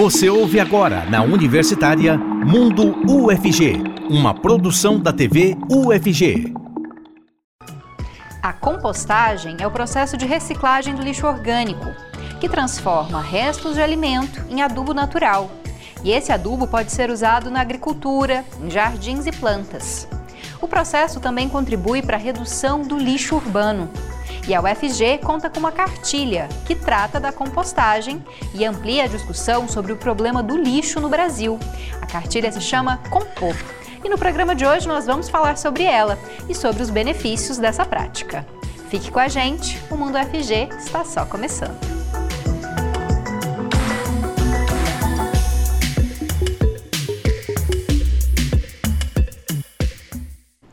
Você ouve agora na Universitária Mundo UFG, uma produção da TV UFG. A compostagem é o processo de reciclagem do lixo orgânico, que transforma restos de alimento em adubo natural. E esse adubo pode ser usado na agricultura, em jardins e plantas. O processo também contribui para a redução do lixo urbano. E a UFG conta com uma cartilha que trata da compostagem e amplia a discussão sobre o problema do lixo no Brasil. A cartilha se chama Compor. E no programa de hoje nós vamos falar sobre ela e sobre os benefícios dessa prática. Fique com a gente, o Mundo UFG está só começando.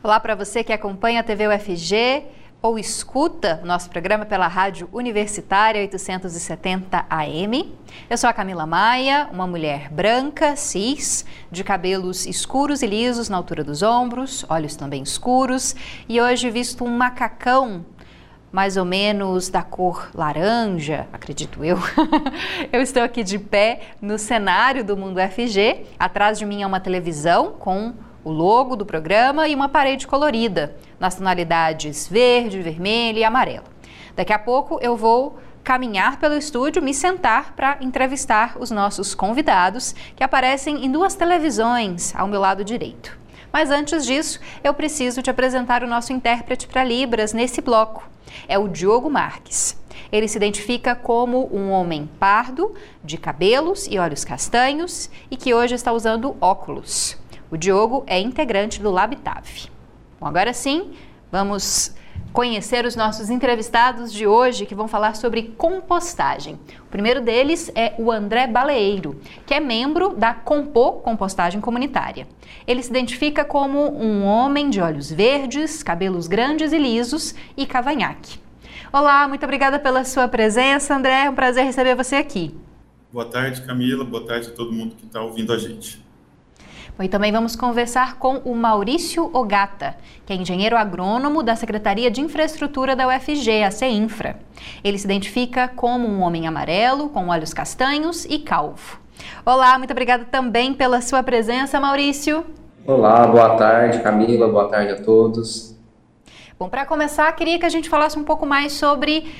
Olá para você que acompanha a TV UFG ou escuta o nosso programa pela Rádio Universitária 870 AM. Eu sou a Camila Maia, uma mulher branca, cis, de cabelos escuros e lisos na altura dos ombros, olhos também escuros, e hoje visto um macacão mais ou menos da cor laranja, acredito eu. eu estou aqui de pé no cenário do Mundo FG. Atrás de mim é uma televisão com o logo do programa e uma parede colorida, nas tonalidades verde, vermelho e amarelo. Daqui a pouco eu vou caminhar pelo estúdio, me sentar para entrevistar os nossos convidados, que aparecem em duas televisões ao meu lado direito. Mas antes disso, eu preciso te apresentar o nosso intérprete para Libras nesse bloco. É o Diogo Marques. Ele se identifica como um homem pardo, de cabelos e olhos castanhos e que hoje está usando óculos. O Diogo é integrante do LabTAV. Bom, agora sim, vamos conhecer os nossos entrevistados de hoje que vão falar sobre compostagem. O primeiro deles é o André Baleeiro, que é membro da Compô Compostagem Comunitária. Ele se identifica como um homem de olhos verdes, cabelos grandes e lisos e cavanhaque. Olá, muito obrigada pela sua presença, André. É um prazer receber você aqui. Boa tarde, Camila. Boa tarde a todo mundo que está ouvindo a gente. E também vamos conversar com o Maurício Ogata, que é engenheiro agrônomo da Secretaria de Infraestrutura da UFG, a CEINFRA. Ele se identifica como um homem amarelo, com olhos castanhos e calvo. Olá, muito obrigada também pela sua presença, Maurício. Olá, boa tarde, Camila, boa tarde a todos. Bom, para começar, queria que a gente falasse um pouco mais sobre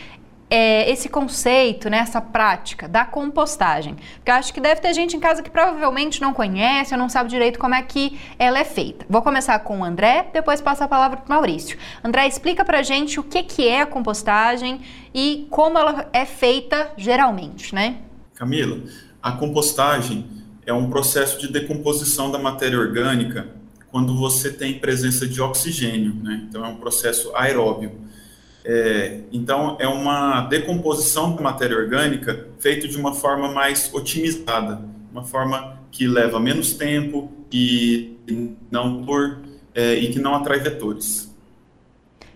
é, esse conceito, né, essa prática da compostagem. Porque eu acho que deve ter gente em casa que provavelmente não conhece ou não sabe direito como é que ela é feita. Vou começar com o André, depois passo a palavra para o Maurício. André, explica para gente o que, que é a compostagem e como ela é feita geralmente, né? Camila, a compostagem é um processo de decomposição da matéria orgânica quando você tem presença de oxigênio, né? Então é um processo aeróbio. É, então, é uma decomposição da matéria orgânica feita de uma forma mais otimizada, uma forma que leva menos tempo e não por é, e que não atrai vetores.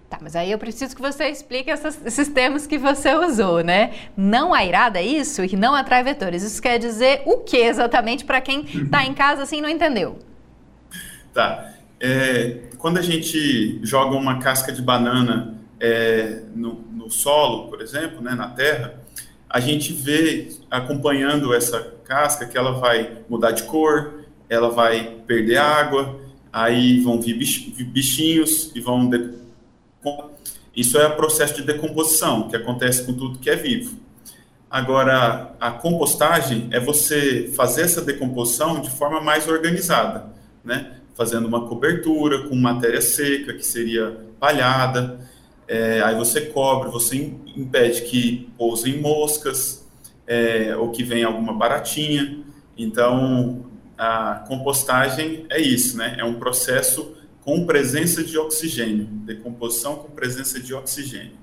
Tá, mas aí eu preciso que você explique essas, esses termos que você usou, né? Não airada é isso e não atrai vetores. Isso quer dizer o que exatamente para quem está em casa assim não entendeu? Tá. É, quando a gente joga uma casca de banana é, no, no, solo, por exemplo, né, na terra, a gente vê, acompanhando essa casca, que ela vai mudar de cor, ela vai perder água, aí vão vir bichinhos e vão... Isso é o processo de decomposição, que acontece com tudo que é vivo. Agora, a compostagem é você fazer essa decomposição de forma mais organizada, né? Fazendo uma cobertura com matéria seca, que seria palhada, é, aí você cobre, você impede que pousem moscas é, ou que venha alguma baratinha. Então, a compostagem é isso, né? É um processo com presença de oxigênio, decomposição com presença de oxigênio.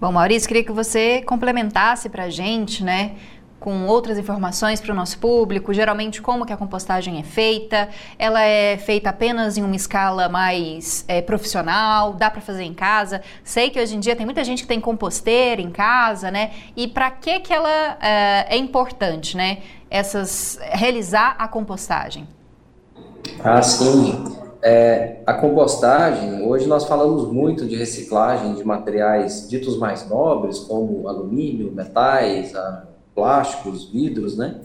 Bom, Maurício, queria que você complementasse para a gente, né? Com outras informações para o nosso público, geralmente como que a compostagem é feita, ela é feita apenas em uma escala mais é, profissional, dá para fazer em casa. Sei que hoje em dia tem muita gente que tem composteira em casa, né? E para que que ela é, é importante, né? Essas realizar a compostagem. Ah, sim. É, a compostagem, hoje nós falamos muito de reciclagem de materiais ditos mais nobres, como alumínio, metais, a plásticos, vidros, né?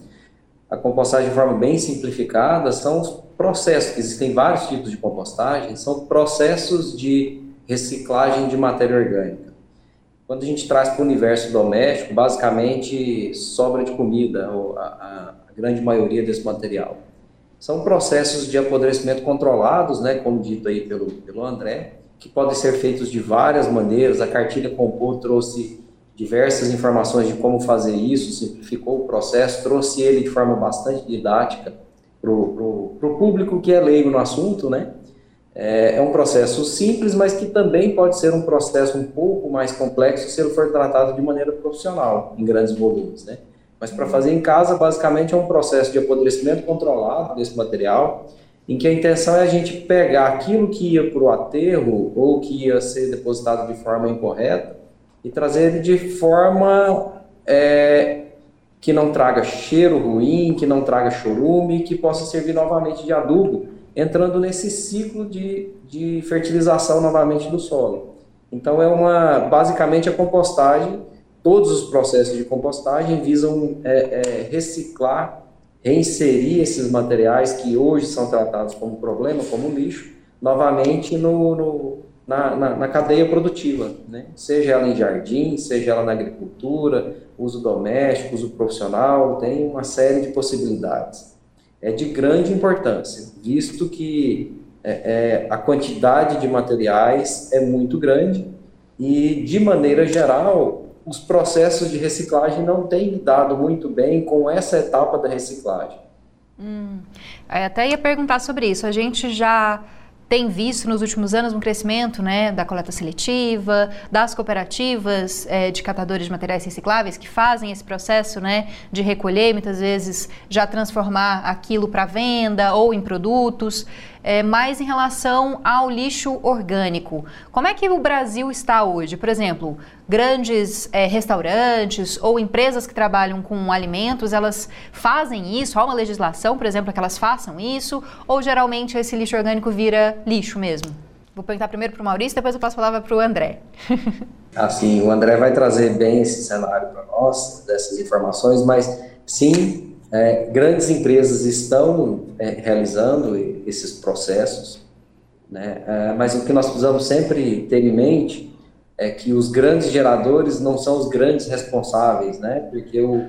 A compostagem de forma bem simplificada são os processos, existem vários tipos de compostagem, são processos de reciclagem de matéria orgânica. Quando a gente traz para o universo doméstico, basicamente sobra de comida, a, a grande maioria desse material. São processos de apodrecimento controlados, né, como dito aí pelo, pelo André, que podem ser feitos de várias maneiras. A cartilha Compor trouxe diversas informações de como fazer isso, simplificou o processo, trouxe ele de forma bastante didática para o público que é leigo no assunto, né? É, é, um processo simples, mas que também pode ser um processo um pouco mais complexo se ele for tratado de maneira profissional, em grandes volumes, né? Mas para fazer em casa, basicamente é um processo de apodrecimento controlado desse material, em que a intenção é a gente pegar aquilo que ia para o aterro ou que ia ser depositado de forma incorreta e trazer ele de forma é, que não traga cheiro ruim, que não traga chorume, que possa servir novamente de adubo entrando nesse ciclo de, de fertilização novamente do solo. Então é uma, basicamente a compostagem, todos os processos de compostagem visam é, é, reciclar, reinserir esses materiais que hoje são tratados como problema, como lixo, novamente no, no na, na, na, cadeia produtiva, né? seja ela em jardim, seja ela na agricultura, uso doméstico, uso profissional, tem uma série de possibilidades é de grande importância, visto que é, é, a quantidade de materiais é muito grande e, de maneira geral, os processos de reciclagem não têm lidado muito bem com essa etapa da reciclagem. Hum, até ia perguntar sobre isso. A gente já tem visto nos últimos anos um crescimento né, da coleta seletiva, das cooperativas é, de catadores de materiais recicláveis que fazem esse processo né, de recolher, muitas vezes já transformar aquilo para venda ou em produtos é, mais em relação ao lixo orgânico. Como é que o Brasil está hoje? Por exemplo, grandes é, restaurantes ou empresas que trabalham com alimentos, elas fazem isso? Há uma legislação, por exemplo, que elas façam isso? Ou geralmente esse lixo orgânico vira lixo mesmo? Vou perguntar primeiro para o Maurício, depois eu passo a palavra para o André. assim, o André vai trazer bem esse cenário para nós, dessas informações, mas sim, é, grandes empresas estão é, realizando esses processos, né? É, mas o que nós precisamos sempre ter em mente é que os grandes geradores não são os grandes responsáveis, né? Porque o,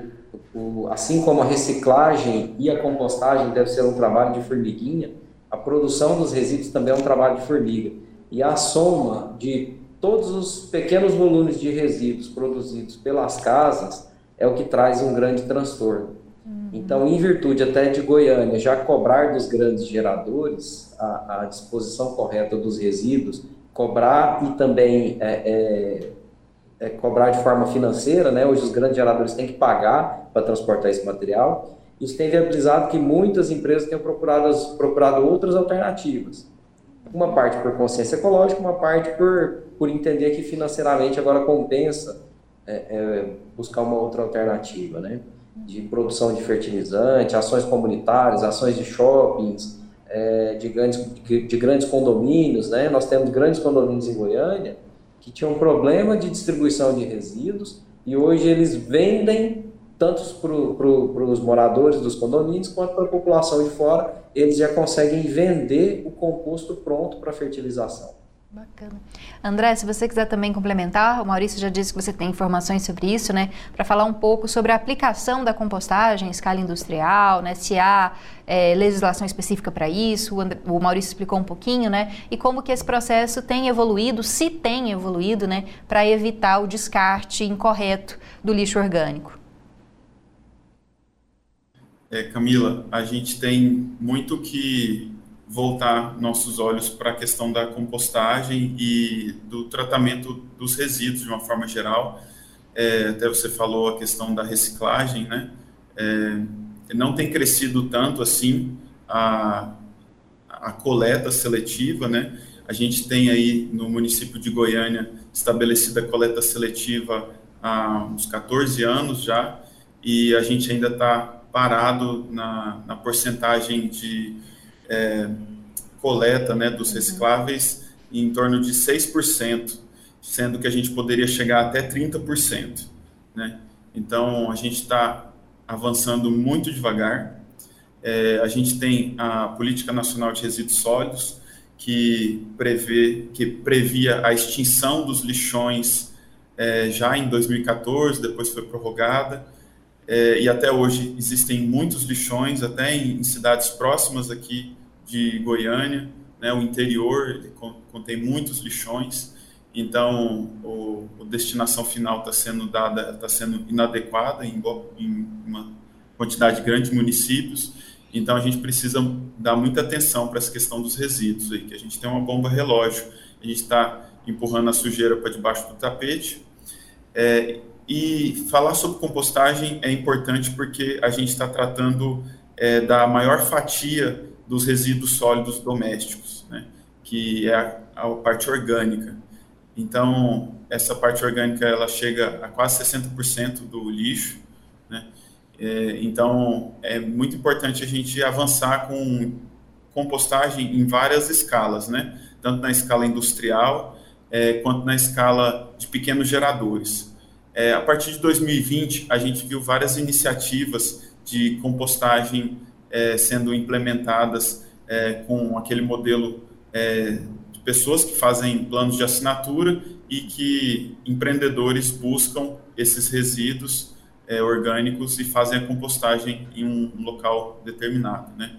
o, assim como a reciclagem e a compostagem deve ser um trabalho de formiguinha, a produção dos resíduos também é um trabalho de formiga. E a soma de todos os pequenos volumes de resíduos produzidos pelas casas é o que traz um grande transtorno. Então, em virtude até de Goiânia já cobrar dos grandes geradores a, a disposição correta dos resíduos, cobrar e também é, é, é, cobrar de forma financeira, né? Hoje os grandes geradores têm que pagar para transportar esse material. Isso tem viabilizado que muitas empresas tenham procurado, procurado outras alternativas. Uma parte por consciência ecológica, uma parte por, por entender que financeiramente agora compensa é, é, buscar uma outra alternativa, né? De produção de fertilizante, ações comunitárias, ações de shoppings, é, de, grandes, de, de, grandes condomínios, né? Nós temos grandes condomínios em Goiânia que tinham um problema de distribuição de resíduos e hoje eles vendem tanto para os moradores dos condomínios quanto para a população de fora, eles já conseguem vender o composto pronto para fertilização. Bacana. André, se você quiser também complementar, o Maurício já disse que você tem informações sobre isso, né? Para falar um pouco sobre a aplicação da compostagem em escala industrial, né? Se há é, legislação específica para isso, o, André, o, Maurício explicou um pouquinho, né? E como que esse processo tem evoluído, se tem evoluído, né? Para evitar o descarte incorreto do lixo orgânico. É, Camila, a gente tem muito que voltar nossos olhos para a questão da compostagem e do tratamento dos resíduos de uma forma geral. É, até você falou a questão da reciclagem, né? É, não tem crescido tanto assim a, a coleta seletiva, né? A gente tem aí no município de Goiânia estabelecida a coleta seletiva há uns 14 anos já, e a gente ainda está parado na, na porcentagem de é, coleta né, dos uhum. recicláveis em torno de 6%, sendo que a gente poderia chegar até 30%. Né? Então, a gente está avançando muito devagar. É, a gente tem a Política Nacional de Resíduos Sólidos, que prevê que previa a extinção dos lixões é, já em 2014, depois foi prorrogada, é, e até hoje existem muitos lixões, até em, em cidades próximas aqui de Goiânia, né, o interior contém muitos lixões, então o, a destinação final está sendo dada, está sendo inadequada em, em uma quantidade grande de municípios, então a gente precisa dar muita atenção para essa questão dos resíduos aí, que a gente tem uma bomba relógio, a gente está empurrando a sujeira para debaixo do tapete. É, e falar sobre compostagem é importante porque a gente está tratando é, da maior fatia dos resíduos sólidos domésticos, né, que é a, a parte orgânica. Então, essa parte orgânica ela chega a quase 60% do lixo, né? É, então, é muito importante a gente avançar com compostagem em várias escalas, né? Tanto na escala industrial é, quanto na escala de pequenos geradores. É, a partir de 2020, a gente viu várias iniciativas de compostagem é, sendo implementadas é, com aquele modelo é, de pessoas que fazem planos de assinatura e que empreendedores buscam esses resíduos é, orgânicos e fazem a compostagem em um local determinado, né?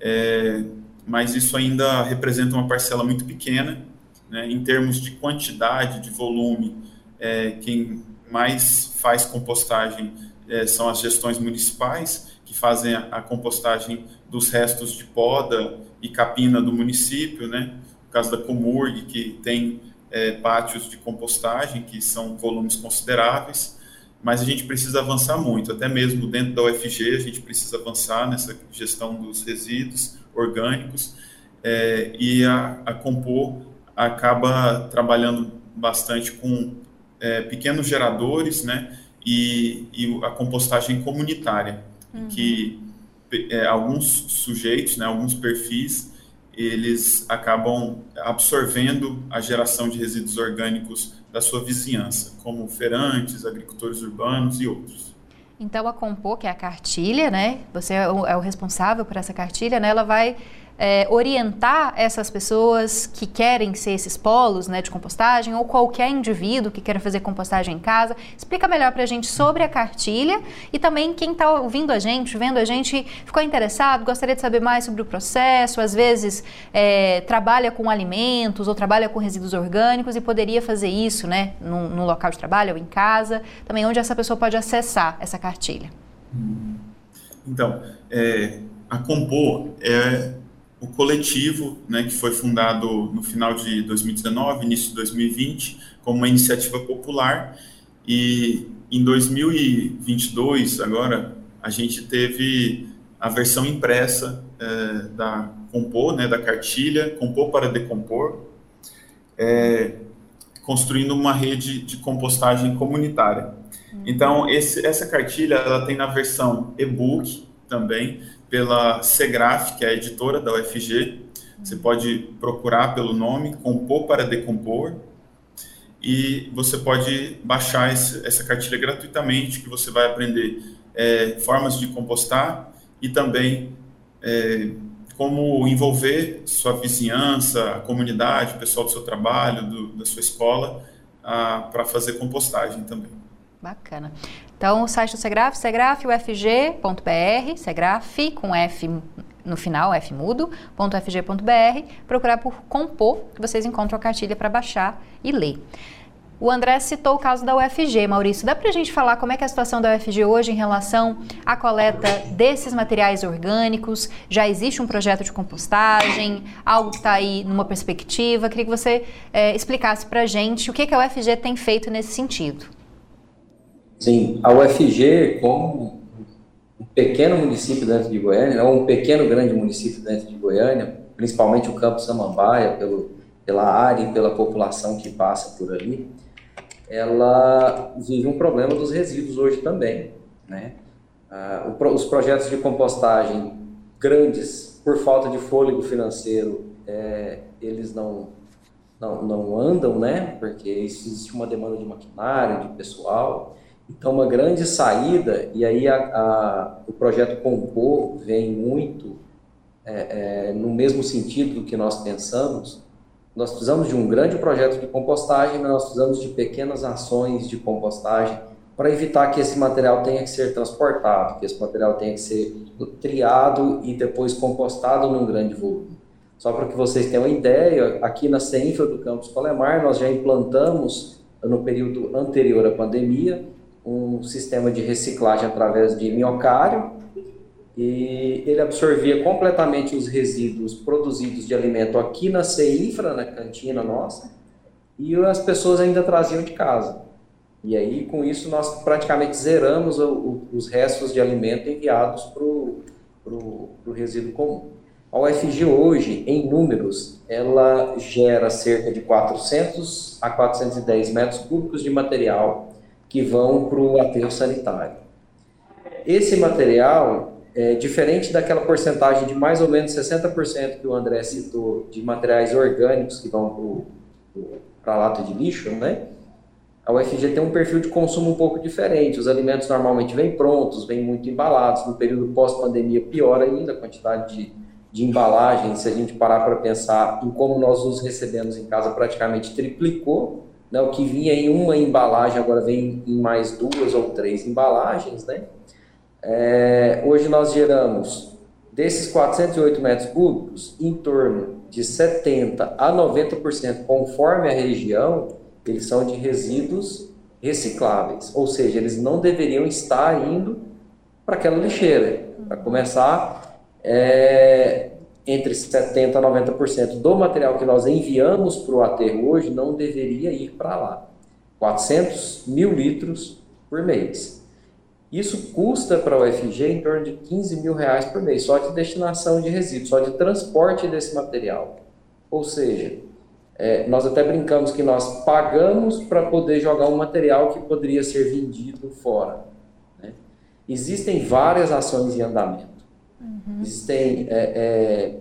É, mas isso ainda representa uma parcela muito pequena, né? Em termos de quantidade, de volume, é, quem mais faz compostagem é, são as gestões municipais que fazem a, a, compostagem dos restos de poda e capina do município, né? No caso da Comurg, que tem é, pátios de compostagem que são volumes consideráveis mas a gente precisa avançar muito, até mesmo dentro da UFG, a gente precisa avançar nessa gestão dos resíduos orgânicos, é, e a, a acaba trabalhando bastante com é, pequenos geradores, né, e, e a compostagem comunitária, uhum. que é, alguns sujeitos, né, alguns perfis, eles acabam absorvendo a geração de resíduos orgânicos da sua vizinhança, como feirantes, agricultores urbanos e outros. Então a Compor, que é a cartilha, né? Você é o, é o responsável por essa cartilha, né? Ela vai é, orientar essas pessoas que querem ser esses polos né, de compostagem ou qualquer indivíduo que queira fazer compostagem em casa. Explica melhor para a gente sobre a cartilha e também quem está ouvindo a gente, vendo a gente, ficou interessado, gostaria de saber mais sobre o processo, às vezes é, trabalha com alimentos ou trabalha com resíduos orgânicos e poderia fazer isso né, no, no local de trabalho ou em casa, também onde essa pessoa pode acessar essa cartilha. Então, é, a Compor é o coletivo, né, que foi fundado no final de 2019, início de 2020, como uma iniciativa popular. E em 2022, agora, a gente teve a versão impressa é, da Compor, né, da cartilha, Compor para Decompor, é, construindo uma rede de compostagem comunitária. Uhum. Então, esse, essa cartilha ela tem na versão e-book também, pela Segraf, que é a editora da UFG. Você pode procurar pelo nome, Compor para Decompor, e você pode baixar esse, essa cartilha gratuitamente, que você vai aprender é, formas de compostar e também é, como envolver sua vizinhança, a comunidade, o pessoal do seu trabalho, do, da sua escola, para fazer compostagem também. Bacana. Então, o site do Segraf, segrafufg.br, Segraf com F no final, F mudo, .fg.br, procurar por compor, que vocês encontram a cartilha para baixar e ler. O André citou o caso da UFG, Maurício. Dá para a gente falar como é, é a situação da UFG hoje em relação à coleta desses materiais orgânicos? Já existe um projeto de compostagem, algo que está aí numa perspectiva? Queria que você é, explicasse para a gente o que, que a UFG tem feito nesse sentido. Sim, a UFG, como um pequeno município dentro de Goiânia, ou um pequeno grande município dentro de Goiânia, principalmente o Campo Samambaia, pelo, pela área e pela população que passa por ali, ela vive um problema dos resíduos hoje também. Né? Ah, o, os projetos de compostagem grandes, por falta de fôlego financeiro, é, eles não, não, não andam, né? porque existe uma demanda de maquinário, de pessoal, Então, uma grande saída, e aí a, a, o projeto Compor vem muito é, é, no mesmo sentido do que nós pensamos, nós precisamos de um grande projeto de compostagem, mas nós precisamos de pequenas ações de compostagem para evitar que esse material tenha que ser transportado, que esse material tenha que ser triado e depois compostado num grande volume. Só para que vocês tenham uma ideia, aqui na CEINFRA do campus Colemar, nós já implantamos, no período anterior à pandemia, um sistema de reciclagem através de minhocário, e ele absorvia completamente os resíduos produzidos de alimento aqui na CEINFRA, na cantina nossa, e as pessoas ainda traziam de casa. E aí, com isso, nós praticamente zeramos o, o, os restos de alimento enviados para o resíduo comum. A UFG hoje, em números, ela gera cerca de 400 a 410 metros cúbicos de material que vão para o aterro sanitário. Esse material, é, diferente daquela porcentagem de mais ou menos 60% que o André citou de materiais orgânicos que vão para a lata de lixo, né? A UFG tem um perfil de consumo um pouco diferente. Os alimentos normalmente vêm prontos, vêm muito embalados. No período pós-pandemia, pior ainda a quantidade de, de embalagem. Se a gente parar para pensar em como nós os recebemos em casa, praticamente triplicou. Né? O que vinha em uma embalagem agora vem em mais duas ou três embalagens, né? É, hoje nós geramos, desses 408 metros cúbicos, em torno de 70% a 90%, conforme a região, eles são de resíduos recicláveis, ou seja, eles não deveriam estar indo para aquela lixeira. Para começar, é, entre 70% a 90% do material que nós enviamos para o aterro hoje não deveria ir para lá. 400 mil litros por mês. Isso custa para a UFG em torno de 15 mil reais por mês, só de destinação de resíduos, só de transporte desse material. Ou seja, é, nós até brincamos que nós pagamos para poder jogar um material que poderia ser vendido fora. Né? Existem várias ações em andamento. Uhum. Existem é, é,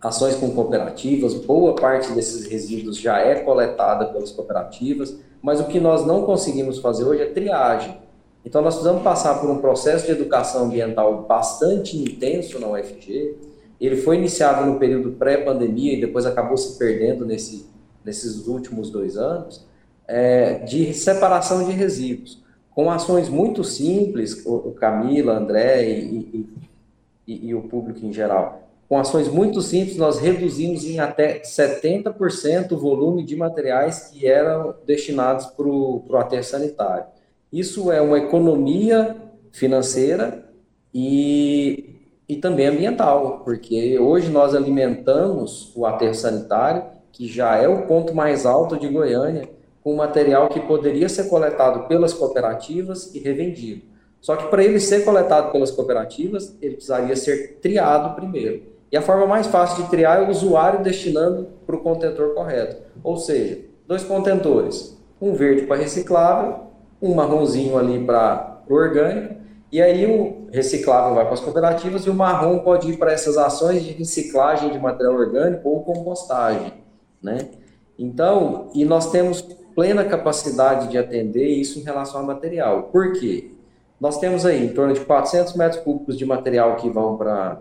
ações com cooperativas, boa parte desses resíduos já é coletada pelas cooperativas, mas o que nós não conseguimos fazer hoje é triagem. Então, nós precisamos passar por um processo de educação ambiental bastante intenso na UFG. Ele foi iniciado no período pré-pandemia e depois acabou se perdendo nesse, nesses últimos dois anos, é, de separação de resíduos, com ações muito simples, o, Camila, André e, e, e, e o público em geral. Com ações muito simples, nós reduzimos em até 70% o volume de materiais que eram destinados para o aterro sanitário. Isso é uma economia financeira e, e também ambiental, porque hoje nós alimentamos o aterro sanitário, que já é o ponto mais alto de Goiânia, com material que poderia ser coletado pelas cooperativas e revendido. Só que para ele ser coletado pelas cooperativas, ele precisaria ser triado primeiro. E a forma mais fácil de triar é o usuário destinando para o contentor correto. Ou seja, dois contentores, um verde para reciclável um marronzinho ali para o orgânico, e aí o reciclável vai para as cooperativas e o marrom pode ir para essas ações de reciclagem de material orgânico ou compostagem, né? Então, e nós temos plena capacidade de atender isso em relação ao material. Por quê? Nós temos aí em torno de 400 metros cúbicos de material que vão para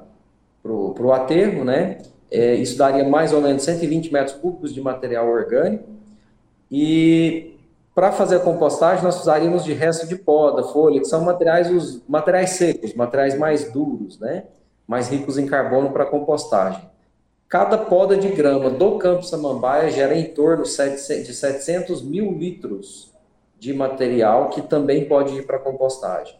o aterro, né? É, isso daria mais ou menos 120 metros cúbicos de material orgânico. E para fazer a compostagem, nós precisaríamos de resto de poda, folha, que são materiais, os materiais secos, materiais mais duros, né? mais ricos em carbono para compostagem. Cada poda de grama do Campo Samambaia gera em torno de 700 mil litros de material que também pode ir para compostagem.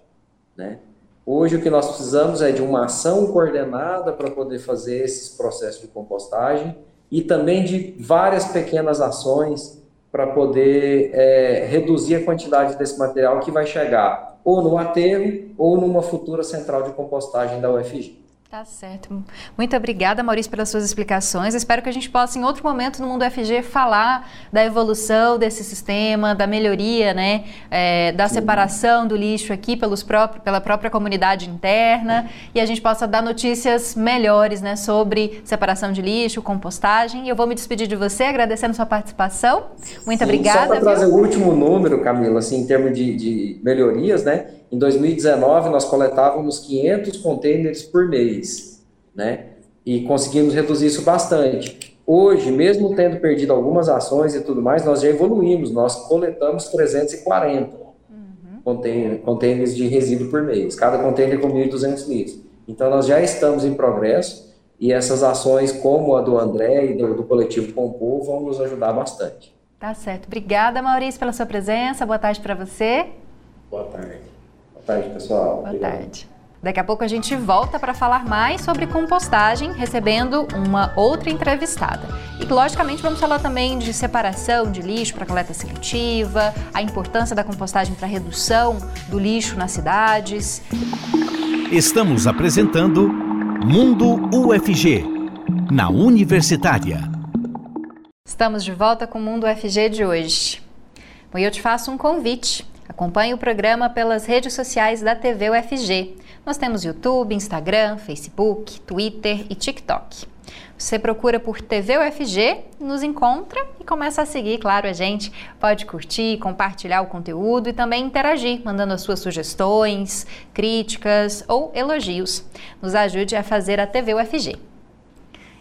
Né? Hoje o que nós precisamos é de uma ação coordenada para poder fazer esses processos de compostagem e também de várias pequenas ações para poder é, reduzir a quantidade desse material que vai chegar ou no aterro ou numa futura central de compostagem da UFG. Tá certo. Muito obrigada, Maurício, pelas suas explicações. Espero que a gente possa, em outro momento no Mundo FG, falar da evolução desse sistema, da melhoria, né, é, da separação do lixo aqui pelos próprios, pela própria comunidade interna e a gente possa dar notícias melhores né, sobre separação de lixo, compostagem. E eu vou me despedir de você, agradecendo sua participação. Muito Sim, obrigada. Só para trazer o último número, Camila, assim, em termos de, de melhorias, né? Em 2019, nós coletávamos 500 containers por mês, né? E conseguimos reduzir isso bastante. Hoje, mesmo tendo perdido algumas ações e tudo mais, nós já evoluímos, nós coletamos 340 uhum. containers de resíduo por mês, cada container com 1.200 litros. Então, nós já estamos em progresso e essas ações, como a do André e do, do coletivo Compor, vão nos ajudar bastante. Tá certo. Obrigada, Maurício, pela sua presença. Boa tarde para você. Boa tarde tarde, pessoal. Boa Obrigado. tarde. Daqui a pouco a gente volta para falar mais sobre compostagem, recebendo uma outra entrevistada. E logicamente vamos falar também de separação de lixo para coleta seletiva, a importância da compostagem para redução do lixo nas cidades. Estamos apresentando Mundo UFG, na Universitária. Estamos de volta com o Mundo UFG de hoje. Bom, eu te faço um convite. Acompanhe o programa pelas redes sociais da TV UFG. Nós temos YouTube, Instagram, Facebook, Twitter e TikTok. Você procura por TV UFG, nos encontra e começa a seguir, claro, a gente. Pode curtir, compartilhar o conteúdo e também interagir, mandando as suas sugestões, críticas ou elogios. Nos ajude a fazer a TV UFG.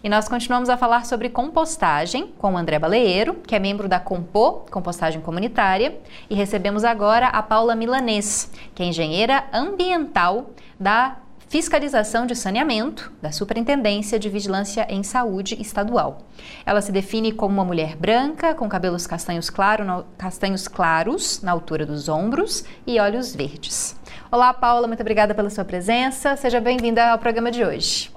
E nós continuamos a falar sobre compostagem com o André Baleeiro, que é membro da Compô, Compostagem Comunitária, e recebemos agora a Paula Milanês, que é engenheira ambiental da Fiscalização de Saneamento da Superintendência de Vigilância em Saúde Estadual. Ela se define como uma mulher branca, com cabelos castanhos, claro, castanhos claros na altura dos ombros e olhos verdes. Olá, Paula, muito obrigada pela sua presença. Seja bem-vinda ao programa de hoje.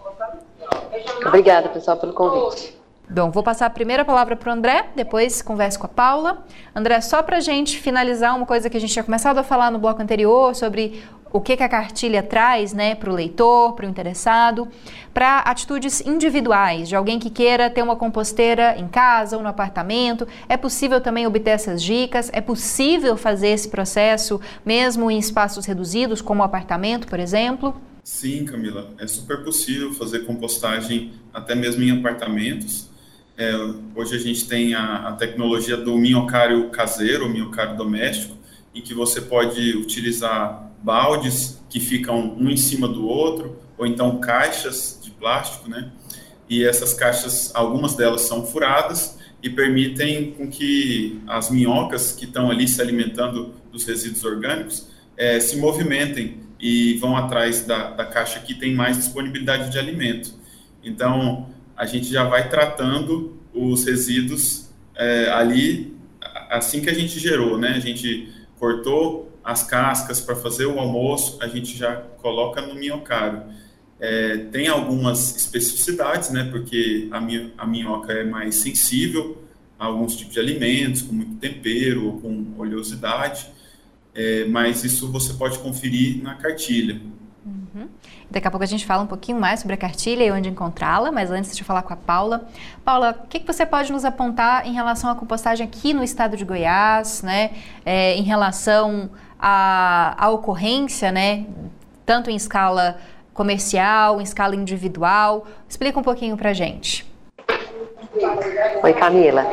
Obrigada, pessoal, pelo convite. Bom, vou passar a primeira palavra para o André, depois converso com a Paula. André, só para a gente finalizar uma coisa que a gente tinha começado a falar no bloco anterior sobre o que, que a cartilha traz né, para o leitor, para o interessado, para atitudes individuais, de alguém que queira ter uma composteira em casa ou no apartamento. É possível também obter essas dicas? É possível fazer esse processo mesmo em espaços reduzidos, como o apartamento, por exemplo? Sim, Camila, é super possível fazer compostagem até mesmo em apartamentos. É, hoje a gente tem a, a, tecnologia do minhocário caseiro, minhocário doméstico, em que você pode utilizar baldes que ficam um em cima do outro, ou então caixas de plástico, né? E essas caixas, algumas delas são furadas e permitem com que as minhocas que estão ali se alimentando dos resíduos orgânicos é, se movimentem e vão atrás da, da caixa que tem mais disponibilidade de alimento. Então, a gente já vai tratando os resíduos é, ali assim que a gente gerou, né? A gente cortou as cascas para fazer o almoço, a gente já coloca no minhocário. É, tem algumas especificidades, né? Porque a, minha, a minhoca é mais sensível a alguns tipos de alimentos, com muito tempero ou com oleosidade é, mas isso você pode conferir na cartilha. Uhum. Daqui a pouco a gente fala um pouquinho mais sobre a cartilha e onde encontrá-la, mas antes de eu falar com a Paula. Paula, o que, que, você pode nos apontar em relação à compostagem aqui no estado de Goiás, né? É, em relação à, à ocorrência, né? Tanto em escala comercial, em escala individual. Explica um pouquinho para gente. Oi, Camila.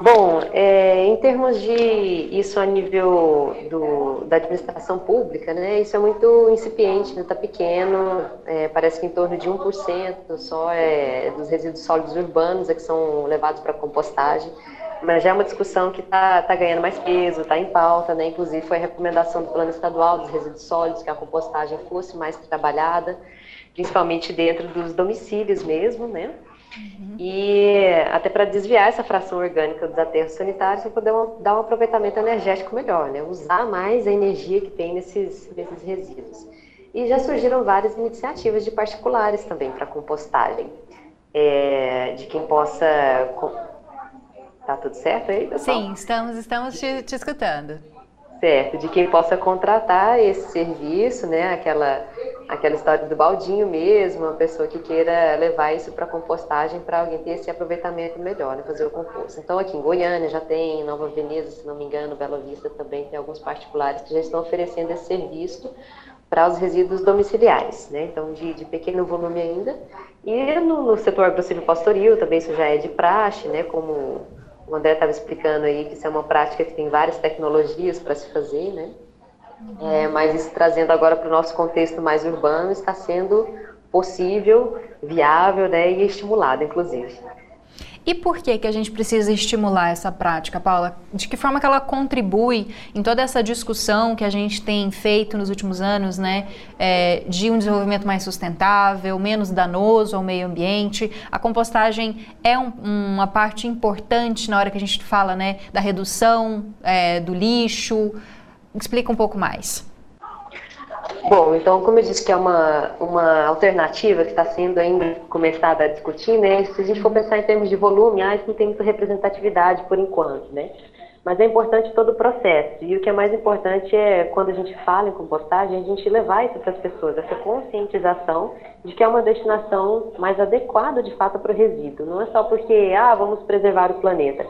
Bom, é, em termos de isso a nível do, da administração pública, né, isso é muito incipiente, está né, pequeno, é, parece que em torno de 1% só é, dos resíduos sólidos urbanos é que são levados para compostagem, mas já é uma discussão que está tá ganhando mais peso, está em pauta, né, inclusive foi a recomendação do Plano Estadual dos Resíduos Sólidos que a compostagem fosse mais trabalhada, principalmente dentro dos domicílios mesmo, né, Uhum. E até para desviar essa fração orgânica dos aterros sanitários para poder dar um aproveitamento energético melhor, né? usar mais a energia que tem nesses, nesses resíduos. E já surgiram várias iniciativas de particulares também para compostagem, é, de quem possa. Tá tudo certo aí, pessoal? Sim, estamos, estamos te, te escutando. Certo, de quem possa contratar esse serviço, né? Aquela aquela história do baldinho mesmo, uma pessoa que queira levar isso para compostagem para alguém ter esse aproveitamento melhor, né, fazer o composto. Então aqui em Goiânia já tem, Nova Veneza, se não me engano, Bela Vista também tem alguns particulares que já estão oferecendo esse serviço para os resíduos domiciliares, né? Então de, de pequeno volume ainda. E no, no setor agressivo pastoril também isso já é de praxe, né? Como o André estava explicando aí que isso é uma prática que tem várias tecnologias para se fazer, né? É, mas isso trazendo agora para o nosso contexto mais urbano está sendo possível, viável né, e estimulado, inclusive. E por que, que a gente precisa estimular essa prática, Paula? De que forma que ela contribui em toda essa discussão que a gente tem feito nos últimos anos, né, é, de um desenvolvimento mais sustentável, menos danoso ao meio ambiente? A compostagem é um, uma parte importante na hora que a gente fala, né, da redução é, do lixo, Explica um pouco mais. Bom, então, como eu disse que é uma, uma alternativa que está sendo ainda começada a discutir, né? Se a gente for pensar em termos de volume, ah, isso não tem muita representatividade por enquanto, né? Mas é importante todo o processo. E o que é mais importante é, quando a gente fala em compostagem, a gente levar isso para as pessoas, essa conscientização de que é uma destinação mais adequada, de fato, para o resíduo. Não é só porque, ah, vamos preservar o planeta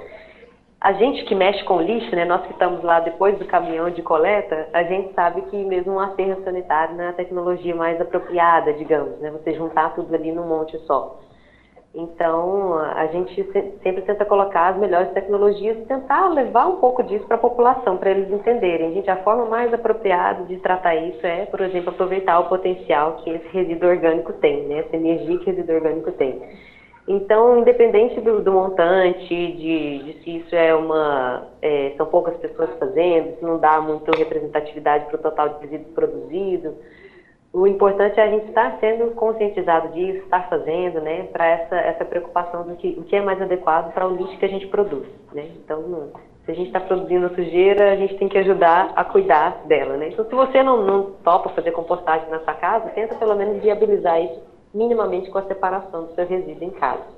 a gente que mexe com lixo, né, nós que estamos lá depois do caminhão de coleta, a gente sabe que mesmo um aterro sanitário não é a tecnologia mais apropriada, digamos, né, você juntar tudo ali num monte só. Então, a gente sempre tenta colocar as melhores tecnologias e tentar levar um pouco disso para a população, para eles entenderem. Gente, a forma mais apropriada de tratar isso é, por exemplo, aproveitar o potencial que esse resíduo orgânico tem, né, essa energia que o resíduo orgânico tem. Então, independente do, do montante, de, de, se isso é uma. É, são poucas pessoas fazendo, se não dá muita representatividade para o total de resíduos produzido, o importante é a gente estar sendo conscientizado disso, estar fazendo, né, para essa, essa preocupação do que, o que é mais adequado para o lixo que a gente produz, né. Então, se a gente está produzindo sujeira, a gente tem que ajudar a cuidar dela, né. Então, se você não, não topa fazer compostagem na sua casa, tenta pelo menos viabilizar isso minimamente com a separação do seu resíduo em casa.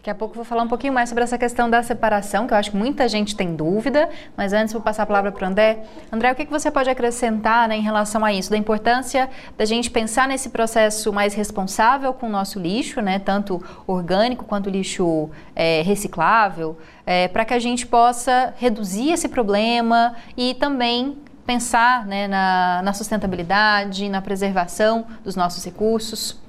Daqui a pouco vou falar um pouquinho mais sobre essa questão da separação, que eu acho que muita gente tem dúvida, mas antes vou passar a palavra para o André. André, o que, você pode acrescentar né, em relação a isso, da importância da gente pensar nesse processo mais responsável com o nosso lixo, né, tanto orgânico quanto lixo é, reciclável, é, para que a gente possa reduzir esse problema e também pensar né, na, na sustentabilidade, na preservação dos nossos recursos?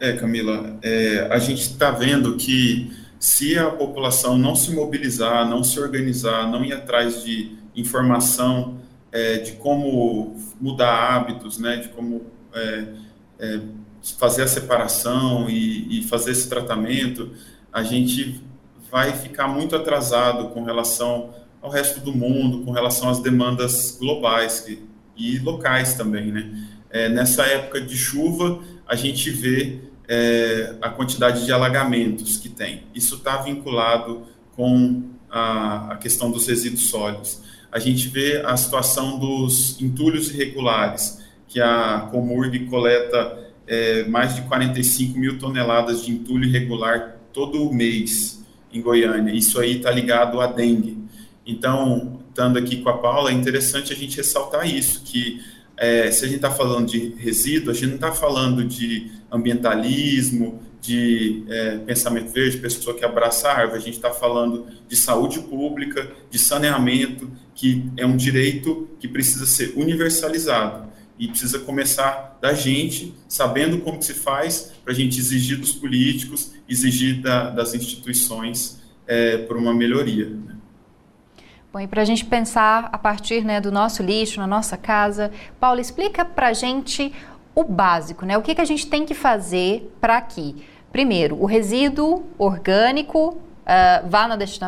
É, Camila, é, a gente está vendo que se a população não se mobilizar, não se organizar, não ir atrás de informação é, de como mudar hábitos, né, de como é, é fazer a separação e, e, fazer esse tratamento, a gente vai ficar muito atrasado com relação ao resto do mundo, com relação às demandas globais que, e locais também, né? É, nessa época de chuva, a gente vê é, a quantidade de alagamentos que tem. Isso está vinculado com a, a, questão dos resíduos sólidos. A gente vê a situação dos entulhos irregulares, que a Comurg coleta é, mais de 45 mil toneladas de entulho irregular todo mês em Goiânia. Isso aí está ligado à dengue. Então, estando aqui com a Paula, é interessante a gente ressaltar isso, que é, se a gente está falando de resíduo, a gente não está falando de ambientalismo, de é, pensamento verde, pessoa que abraça a árvore, a gente está falando de saúde pública, de saneamento, que é um direito que precisa ser universalizado e precisa começar da gente, sabendo como se faz, para a gente exigir dos políticos, exigir da, das instituições é, por uma melhoria. Né? Bom, e para a gente pensar a partir né, do nosso lixo, na nossa casa, Paulo, explica para a gente o básico, né? O que, que a gente tem que fazer para que, primeiro, o resíduo orgânico Uh, vá,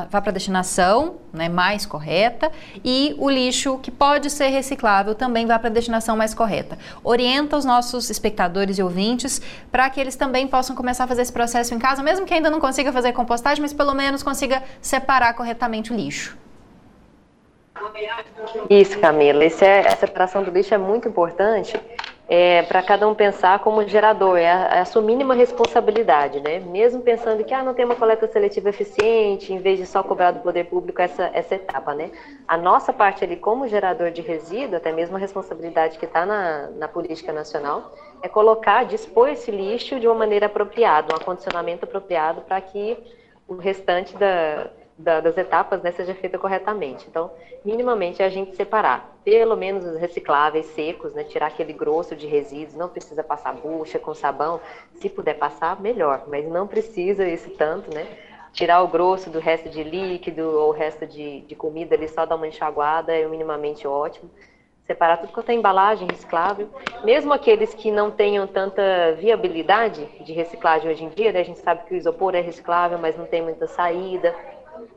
vá para a destinação né, mais correta e o lixo que pode ser reciclável também vá para a destinação mais correta. Orienta os nossos espectadores e ouvintes para que eles também possam começar a fazer esse processo em casa, mesmo que ainda não consiga fazer compostagem, mas pelo menos consiga separar corretamente o lixo. Isso, Camila. Esse é, a separação do lixo é muito importante é, para cada um pensar como gerador, é a, é a, sua mínima responsabilidade, né? Mesmo pensando que ah, não tem uma coleta seletiva eficiente, em vez de só cobrar do poder público essa, essa etapa, né? A nossa parte ali como gerador de resíduo, até mesmo a responsabilidade que está na, na política nacional, é colocar, dispor esse lixo de uma maneira apropriada, um acondicionamento apropriado para que o restante da, da, das etapas né, seja feita corretamente. Então, minimamente é a gente separar, pelo menos os recicláveis secos, né, tirar aquele grosso de resíduos, não precisa passar bucha com sabão, se puder passar, melhor, mas não precisa esse tanto, né? Tirar o grosso do resto de líquido ou o resto de, de comida ali, só dar uma enxaguada é minimamente ótimo. Separar tudo quanto é embalagem reciclável, mesmo aqueles que não tenham tanta viabilidade de reciclagem hoje em dia, né? a gente sabe que o isopor é reciclável, mas não tem muita saída,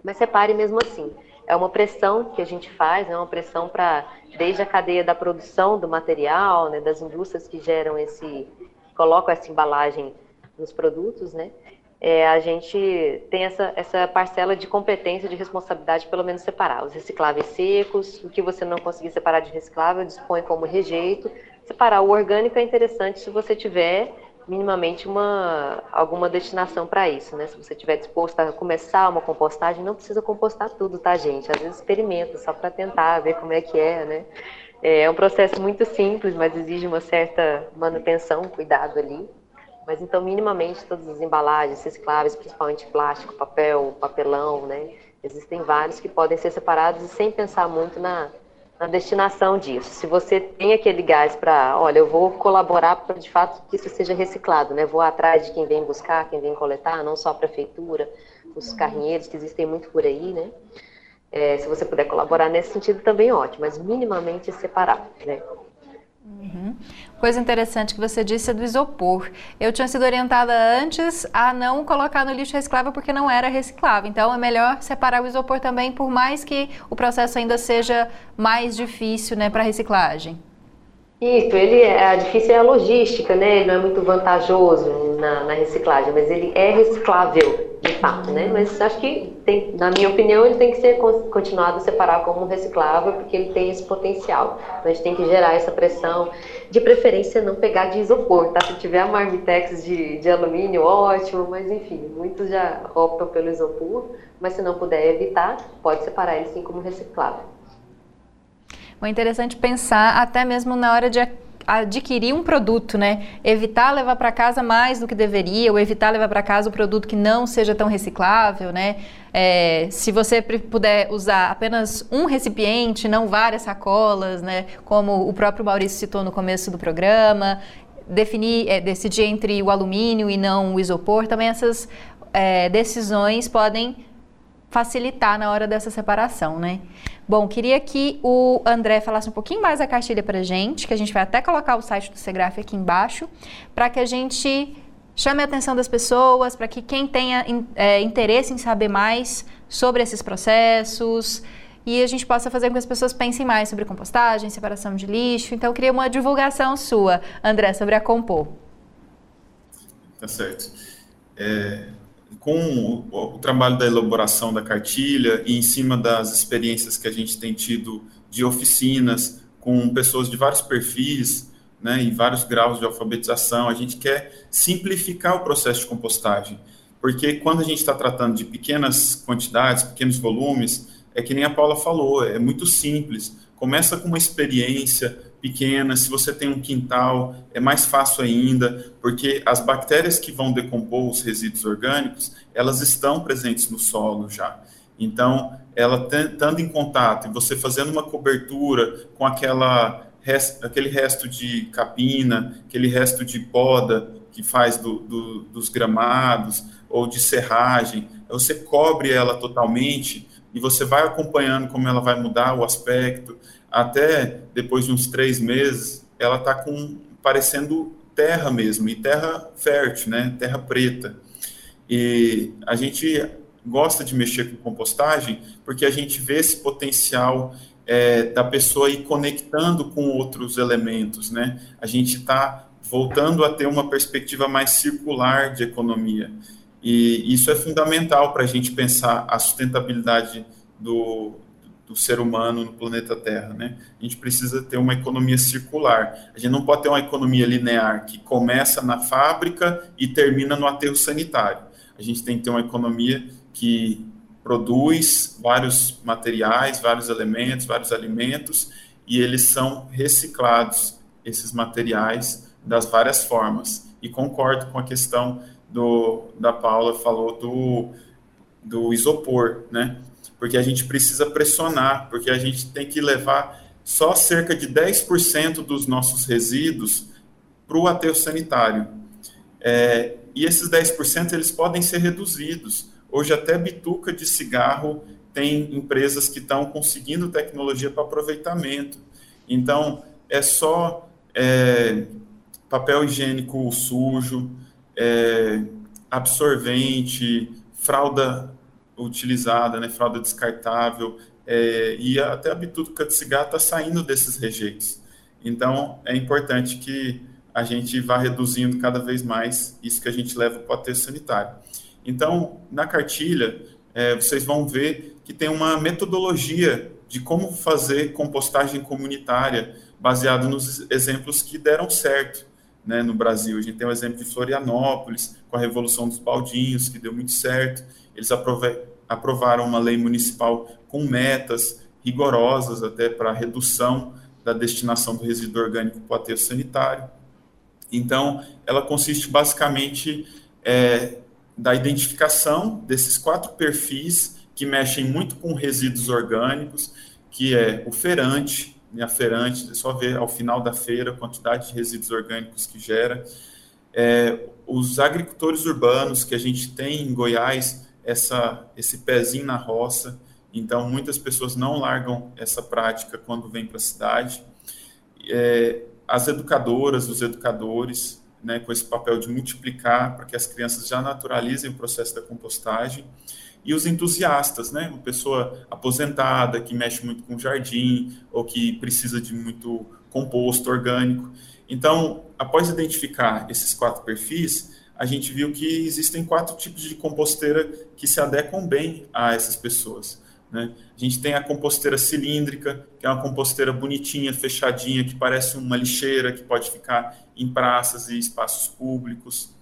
mas separe mesmo assim. É uma pressão que a gente faz, é uma pressão para desde a cadeia da produção do material, né, das indústrias que geram esse, colocam essa embalagem nos produtos, né? É, a gente tem essa, essa parcela de competência, de responsabilidade, pelo menos separar os recicláveis secos, o que você não conseguir separar de reciclável, dispõe como rejeito. Separar o orgânico é interessante se você tiver minimamente uma, alguma destinação para isso, né? Se você estiver disposto a começar uma compostagem, não precisa compostar tudo, tá, gente? Às vezes experimenta só para tentar ver como é que é, né? É um processo muito simples, mas exige uma certa manutenção, cuidado ali. Mas então, minimamente, todas as embalagens recicláveis, principalmente plástico, papel, papelão, né? Existem vários que podem ser separados e sem pensar muito na, na destinação disso. Se você tem aquele gás para, olha, eu vou colaborar para de fato que isso seja reciclado, né? Vou atrás de quem vem buscar, quem vem coletar, não só a prefeitura, os uhum. carrinheiros que existem muito por aí, né? É, se você puder colaborar nesse sentido também ótimo, mas minimamente separar, né? Uhum. Coisa interessante que você disse é do isopor. Eu tinha sido orientada antes a não colocar no lixo reciclável porque não era reciclável. Então é melhor separar o isopor também, por mais que o processo ainda seja mais difícil né, para reciclagem. Isso, ele é, difícil é a logística, né? Ele não é muito vantajoso na, na, reciclagem, mas ele é reciclável, de fato, né? Mas acho que, tem, na minha opinião, ele tem que ser continuado a separar como reciclável, porque ele tem esse potencial. Então, a gente tem que gerar essa pressão, de preferência não pegar de isopor, tá? Se tiver a marmitex de, de alumínio, ótimo, mas enfim, muitos já optam pelo isopor, mas se não puder evitar, pode separar ele sim como reciclável. É interessante pensar até mesmo na hora de adquirir um produto, né? Evitar levar para casa mais do que deveria, ou evitar levar para casa o produto que não seja tão reciclável, né? É, se você puder usar apenas um recipiente, não várias sacolas, né? Como o próprio Maurício citou no começo do programa, definir, é, decidir entre o alumínio e não o isopor, também essas é, decisões podem facilitar na hora dessa separação, né? Bom, queria que o André falasse um pouquinho mais da cartilha para gente, que a gente vai até colocar o site do Segraf aqui embaixo, para que a gente chame a atenção das pessoas, para que quem tenha é, interesse em saber mais sobre esses processos e a gente possa fazer com que as pessoas pensem mais sobre compostagem, separação de lixo. Então, eu queria uma divulgação sua, André, sobre a Compor. Tá certo. É, com o, trabalho da elaboração da cartilha e em cima das experiências que a gente tem tido de oficinas com pessoas de vários perfis, né, em vários graus de alfabetização, a gente quer simplificar o processo de compostagem, porque quando a gente está tratando de pequenas quantidades, pequenos volumes, é que nem a Paula falou, é muito simples. Começa com uma experiência, pequena, se você tem um quintal, é mais fácil ainda, porque as bactérias que vão decompor os resíduos orgânicos, elas estão presentes no solo já. Então, ela estando em contato e você fazendo uma cobertura com aquela aquele resto de capina, aquele resto de poda que faz do, do, dos gramados ou de serragem, você cobre ela totalmente e você vai acompanhando como ela vai mudar o aspecto até depois de uns três meses, ela está com parecendo terra mesmo, e terra fértil, né? Terra preta. E a gente gosta de mexer com compostagem porque a gente vê esse potencial é, da pessoa ir conectando com outros elementos, né? A gente está voltando a ter uma perspectiva mais circular de economia. E isso é fundamental para a gente pensar a sustentabilidade do, do ser humano no planeta Terra, né? A gente precisa ter uma economia circular. A gente não pode ter uma economia linear que começa na fábrica e termina no aterro sanitário. A gente tem que ter uma economia que produz vários materiais, vários elementos, vários alimentos e eles são reciclados esses materiais das várias formas. E concordo com a questão do da Paula falou do do isopor, né? Porque a gente precisa pressionar, porque a gente tem que levar só cerca de 10% dos nossos resíduos para o aterro sanitário. É, e esses 10% eles podem ser reduzidos. Hoje até bituca de cigarro tem empresas que estão conseguindo tecnologia para aproveitamento. Então, é só é, papel higiênico sujo, é, absorvente, fralda utilizada, né, fralda descartável, é, e até a bituca de cigarro está saindo desses rejeitos. Então, é importante que a gente vá reduzindo cada vez mais isso que a gente leva para o aterro sanitário. Então, na cartilha, é, vocês vão ver que tem uma metodologia de como fazer compostagem comunitária, baseado nos exemplos que deram certo né, no Brasil. A gente tem o exemplo de Florianópolis, com a Revolução dos Baldinhos, que deu muito certo. Eles aprovaram uma lei municipal com metas rigorosas até para redução da destinação do resíduo orgânico para o aterro sanitário. Então, ela consiste basicamente é, da identificação desses quatro perfis que mexem muito com resíduos orgânicos, que é o ferante, né, a ferante, é só ver ao final da feira a quantidade de resíduos orgânicos que gera. É, os agricultores urbanos que a gente tem em Goiás, essa, esse pezinho na roça. Então, muitas pessoas não largam essa prática quando vêm para a cidade. É, as educadoras, os educadores, né, com esse papel de multiplicar para que as crianças já naturalizem o processo da compostagem. E os entusiastas, né, uma pessoa aposentada que mexe muito com jardim ou que precisa de muito composto orgânico. Então, após identificar esses quatro perfis, a gente viu que existem quatro tipos de composteira que se adequam bem a essas pessoas. Né? A gente tem a composteira cilíndrica, que é uma composteira bonitinha, fechadinha, que parece uma lixeira, que pode ficar em praças e espaços públicos.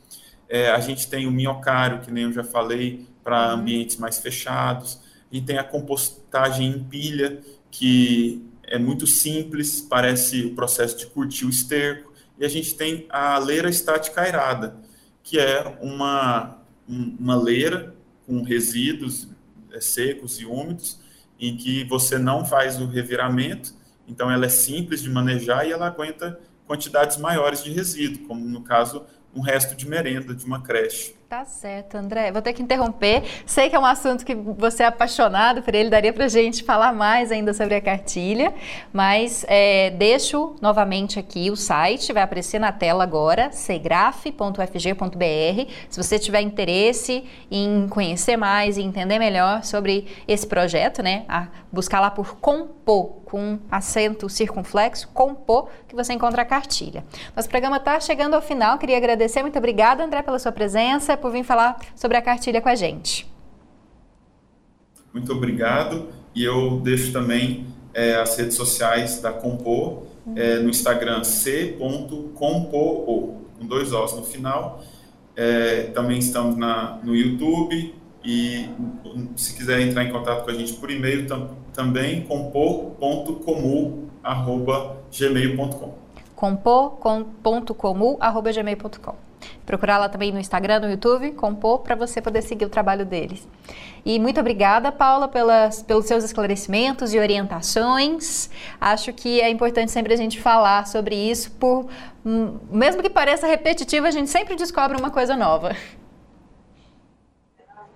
É, a gente tem o minhocário, que nem eu já falei, para uhum. ambientes mais fechados. A gente tem a compostagem em pilha, que é muito simples, parece o processo de curtir o esterco. E a gente tem a leira estática airada, que é uma, uma leira com resíduos é, secos e úmidos, em que você não faz o reviramento, então ela é simples de manejar e ela aguenta quantidades maiores de resíduo, como no caso um resto de merenda de uma creche. Tá certo, André. Vou ter que interromper. Sei que é um assunto que você é apaixonado por ele, daria para gente falar mais ainda sobre a cartilha, mas é, deixo novamente aqui o site, vai aparecer na tela agora, segraf.fg.br. Se você tiver interesse em conhecer mais e entender melhor sobre esse projeto, né, buscar lá por Compô, com acento circunflexo, Compô, que você encontra a cartilha. Nosso programa está chegando ao final, queria agradecer, muito obrigada, André, pela sua presença por vir falar sobre a cartilha com a gente. Muito obrigado. E eu deixo também é, as redes sociais da Compor, é, no Instagram c.compoo, com dois Os no final. É, também estamos na, no YouTube e se quiser entrar em contato com a gente por e-mail tam, também, compor.comu.gmail.com compor.comu.gmail.com procurar lá também no Instagram, no YouTube, compor, para você poder seguir o trabalho deles. E muito obrigada, Paula, pelas, pelos seus esclarecimentos e orientações. Acho que é importante sempre a gente falar sobre isso, por hum, mesmo que pareça repetitivo, a gente sempre descobre uma coisa nova.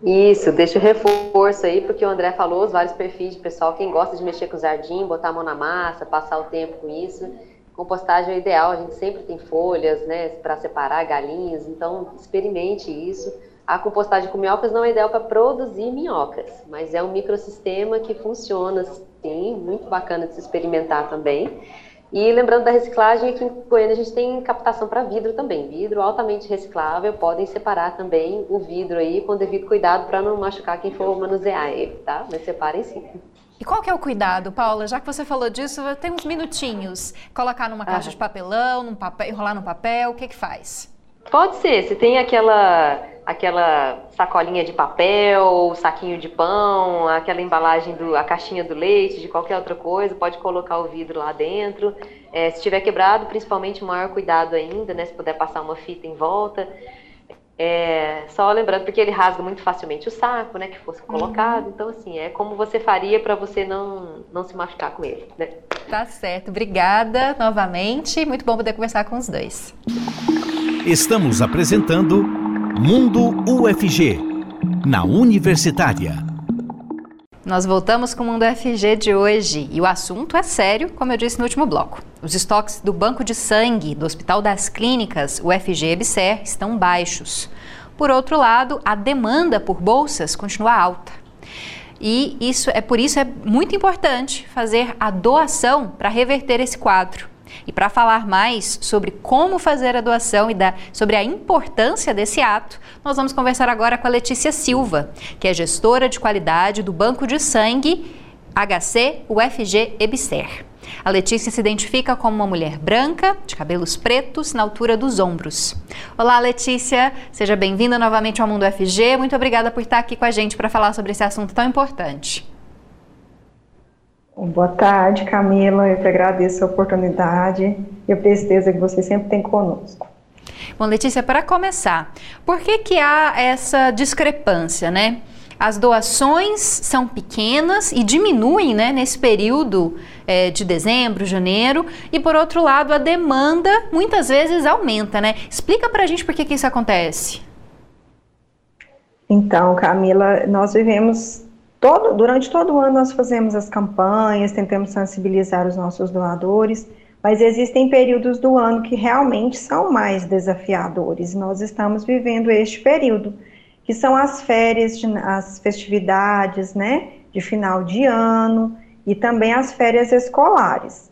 Isso, deixa o reforço aí, porque o André falou os vários perfis de pessoal, quem gosta de mexer com o jardim, botar a mão na massa, passar o tempo com isso compostagem é ideal, a gente sempre tem folhas, né, para separar galinhas, então experimente isso. A compostagem com minhocas não é ideal para produzir minhocas, mas é um microsistema que funciona, sim, muito bacana de se experimentar também. E lembrando da reciclagem, aqui em Goiânia a gente tem captação para vidro também. Vidro altamente reciclável, podem separar também o vidro aí com devido cuidado para não machucar quem for manusear ele, tá? Mas separem sim. E qual que é o cuidado, Paula? Já que você falou disso, tem uns minutinhos. Colocar numa caixa de papelão, num papel, enrolar no papel, o que que faz? Pode ser. Se tem aquela aquela sacolinha de papel, saquinho de pão, aquela embalagem do, a caixinha do leite, de qualquer outra coisa, pode colocar o vidro lá dentro. É, se tiver quebrado, principalmente maior cuidado ainda, né? Se puder passar uma fita em volta. É, só lembrando, porque ele rasga muito facilmente o saco, né, que fosse colocado. Uhum. Então, assim, é como você faria para você não, não se machucar com ele, né? Tá certo. Obrigada novamente. Muito bom poder conversar com os dois. Estamos apresentando Mundo UFG, na Universitária. Nós voltamos com o Mundo UFG de hoje e o assunto é sério, como eu disse no último bloco. Os estoques do Banco de Sangue do Hospital das Clínicas, UFG EBSER, estão baixos. Por outro lado, a demanda por bolsas continua alta. E isso é por isso é muito importante fazer a doação para reverter esse quadro. E para falar mais sobre como fazer a doação e da, sobre a importância desse ato, nós vamos conversar agora com a Letícia Silva, que é gestora de qualidade do Banco de Sangue HC UFG EBSER. A Letícia se identifica como uma mulher branca, de cabelos pretos, na altura dos ombros. Olá, Letícia, seja bem-vinda novamente ao Mundo UFG. Muito obrigada por estar aqui com a gente para falar sobre esse assunto tão importante. Boa tarde, Camila. Eu que agradeço a oportunidade e a presteza que você sempre tem conosco. Bom, Letícia, para começar, por que, que há essa discrepância, né? As doações são pequenas e diminuem né, nesse período é, de dezembro, janeiro, e por outro lado, a demanda muitas vezes aumenta, né? Explica para a gente por que, que isso acontece. Então, Camila, nós vivemos Todo, durante todo o ano nós fazemos as campanhas, tentamos sensibilizar os nossos doadores, mas existem períodos do ano que realmente são mais desafiadores. Nós estamos vivendo este período, que são as férias, as festividades, né, de final de ano e também as férias escolares.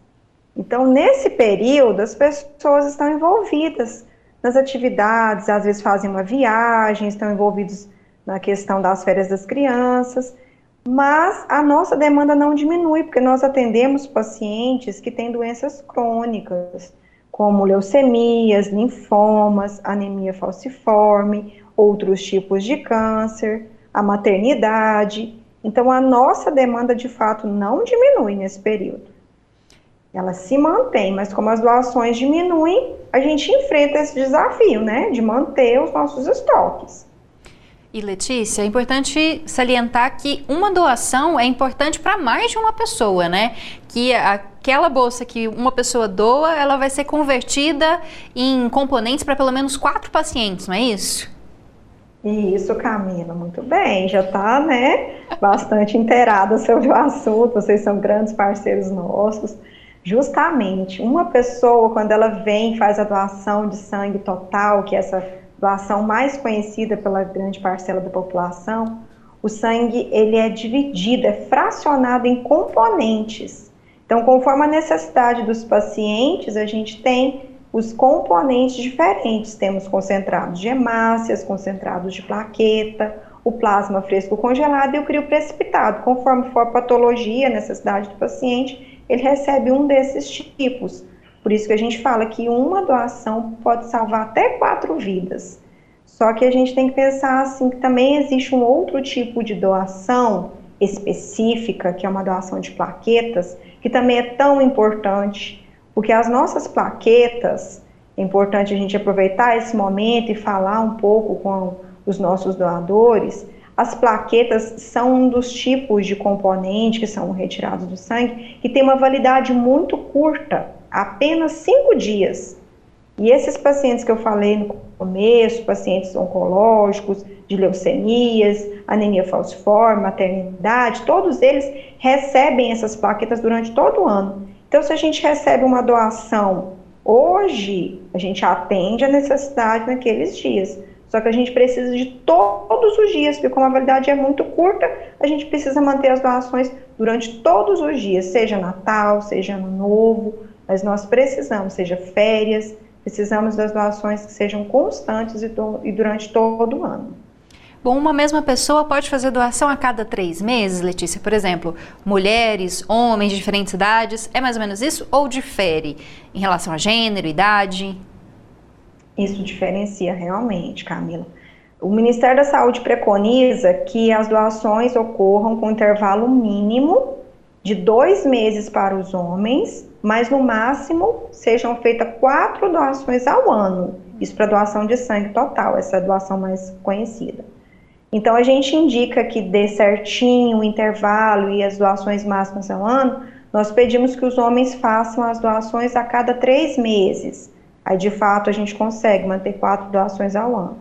Então, nesse período, as pessoas estão envolvidas nas atividades, às vezes fazem uma viagem, estão envolvidos na questão das férias das crianças mas a nossa demanda não diminui, porque nós atendemos pacientes que têm doenças crônicas, como leucemias, linfomas, anemia falciforme, outros tipos de câncer, a maternidade. Então, a nossa demanda de fato não diminui nesse período. Ela se mantém, mas como as doações diminuem, a gente enfrenta esse desafio, né, de manter os nossos estoques. E Letícia, é importante salientar que uma doação é importante para mais de uma pessoa, né? Que aquela bolsa que uma pessoa doa, ela vai ser convertida em componentes para pelo menos quatro pacientes, não é isso? Isso, Camila, muito bem. Já está, né, bastante inteirada sobre o assunto. Vocês são grandes parceiros nossos. Justamente, uma pessoa, quando ela vem faz a doação de sangue total, que é essa doação mais conhecida pela grande parcela da população, o sangue ele é dividido, é fracionado em componentes. Então, conforme a necessidade dos pacientes, a gente tem os componentes diferentes. Temos concentrados de hemácias, concentrados de plaqueta, o plasma fresco congelado e o crio precipitado. Conforme for a patologia, a necessidade do paciente, ele recebe um desses tipos. Por isso que a gente fala que uma doação pode salvar até quatro vidas. Só que a gente tem que pensar assim que também existe um outro tipo de doação específica, que é uma doação de plaquetas, que também é tão importante, porque as nossas plaquetas, é importante a gente aproveitar esse momento e falar um pouco com os nossos doadores. As plaquetas são um dos tipos de componente que são retirados do sangue que tem uma validade muito curta apenas cinco dias. E esses pacientes que eu falei no começo, pacientes oncológicos, de leucemias, anemia falciforme, maternidade, todos eles recebem essas plaquetas durante todo o ano. Então, se a gente recebe uma doação hoje, a gente atende a necessidade naqueles dias. Só que a gente precisa de todos os dias, porque como a validade é muito curta, a gente precisa manter as doações durante todos os dias, seja Natal, seja Ano Novo, mas nós precisamos, seja férias, precisamos das doações que sejam constantes e, e durante todo o ano. Uma mesma pessoa pode fazer doação a cada três meses, Letícia? Por exemplo, mulheres, homens de diferentes idades, é mais ou menos isso? Ou difere em relação a gênero, idade? Isso diferencia realmente, Camila. O Ministério da Saúde preconiza que as doações ocorram com intervalo mínimo de dois meses para os homens, mas no máximo sejam feitas quatro doações ao ano. Isso para doação de sangue total, essa é a doação mais conhecida. Então, a gente indica que dê certinho o intervalo e as doações máximas ao ano. Nós pedimos que os homens façam as doações a cada três meses. Aí, de fato, a gente consegue manter quatro doações ao ano.